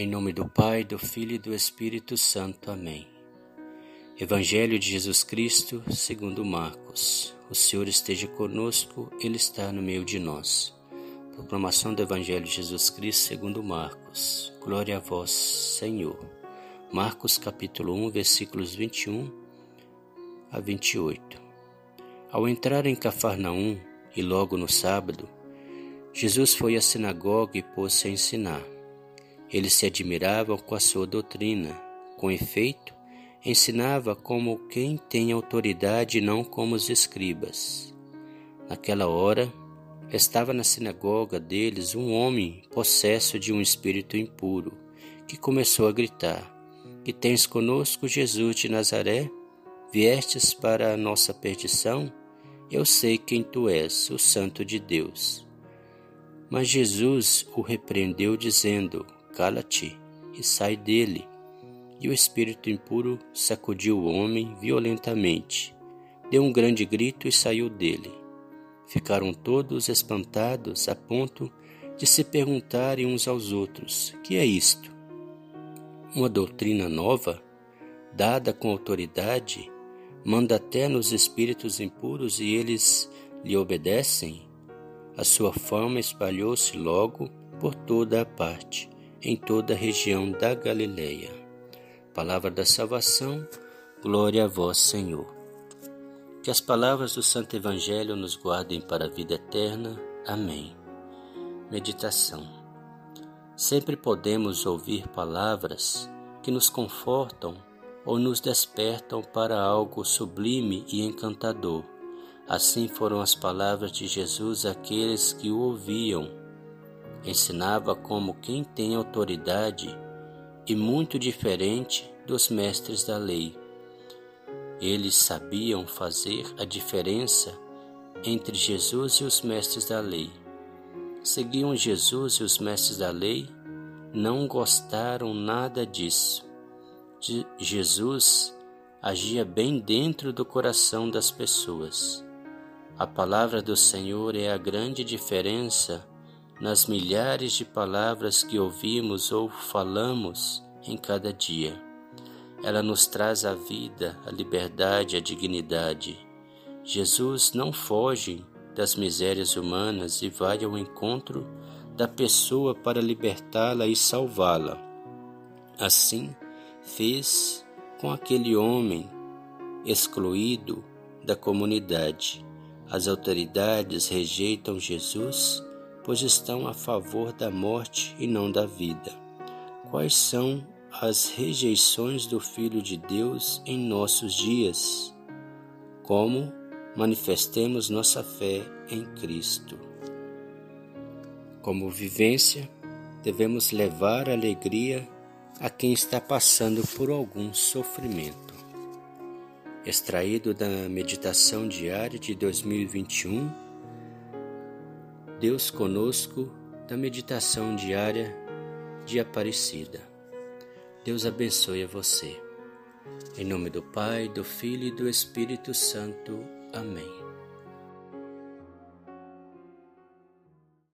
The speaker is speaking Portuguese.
Em nome do Pai, do Filho e do Espírito Santo. Amém. Evangelho de Jesus Cristo, segundo Marcos. O Senhor esteja conosco, Ele está no meio de nós. Proclamação do Evangelho de Jesus Cristo, segundo Marcos. Glória a vós, Senhor. Marcos capítulo 1, versículos 21 a 28. Ao entrar em Cafarnaum, e logo no sábado, Jesus foi à sinagoga e pôs-se a ensinar. Eles se admiravam com a sua doutrina. Com efeito, ensinava como quem tem autoridade e não como os escribas. Naquela hora, estava na sinagoga deles um homem possesso de um espírito impuro, que começou a gritar: Que tens conosco Jesus de Nazaré? Viestes para a nossa perdição? Eu sei quem tu és, o Santo de Deus. Mas Jesus o repreendeu, dizendo: Cala-te e sai dele. E o espírito impuro sacudiu o homem violentamente, deu um grande grito e saiu dele. Ficaram todos espantados a ponto de se perguntarem uns aos outros: Que é isto? Uma doutrina nova, dada com autoridade, manda até nos espíritos impuros e eles lhe obedecem? A sua fama espalhou-se logo por toda a parte em toda a região da Galileia. Palavra da salvação, glória a vós, Senhor. Que as palavras do Santo Evangelho nos guardem para a vida eterna. Amém. Meditação. Sempre podemos ouvir palavras que nos confortam ou nos despertam para algo sublime e encantador. Assim foram as palavras de Jesus àqueles que o ouviam ensinava como quem tem autoridade e muito diferente dos mestres da lei. Eles sabiam fazer a diferença entre Jesus e os mestres da lei. Seguiam Jesus e os mestres da lei, não gostaram nada disso. Jesus agia bem dentro do coração das pessoas. A palavra do Senhor é a grande diferença nas milhares de palavras que ouvimos ou falamos em cada dia. Ela nos traz a vida, a liberdade, a dignidade. Jesus não foge das misérias humanas e vai ao encontro da pessoa para libertá-la e salvá-la. Assim, fez com aquele homem excluído da comunidade. As autoridades rejeitam Jesus pois estão a favor da morte e não da vida. Quais são as rejeições do Filho de Deus em nossos dias? Como manifestemos nossa fé em Cristo? Como vivência, devemos levar alegria a quem está passando por algum sofrimento. Extraído da meditação diária de 2021, Deus conosco da meditação diária de Aparecida. Deus abençoe a você. Em nome do Pai, do Filho e do Espírito Santo. Amém.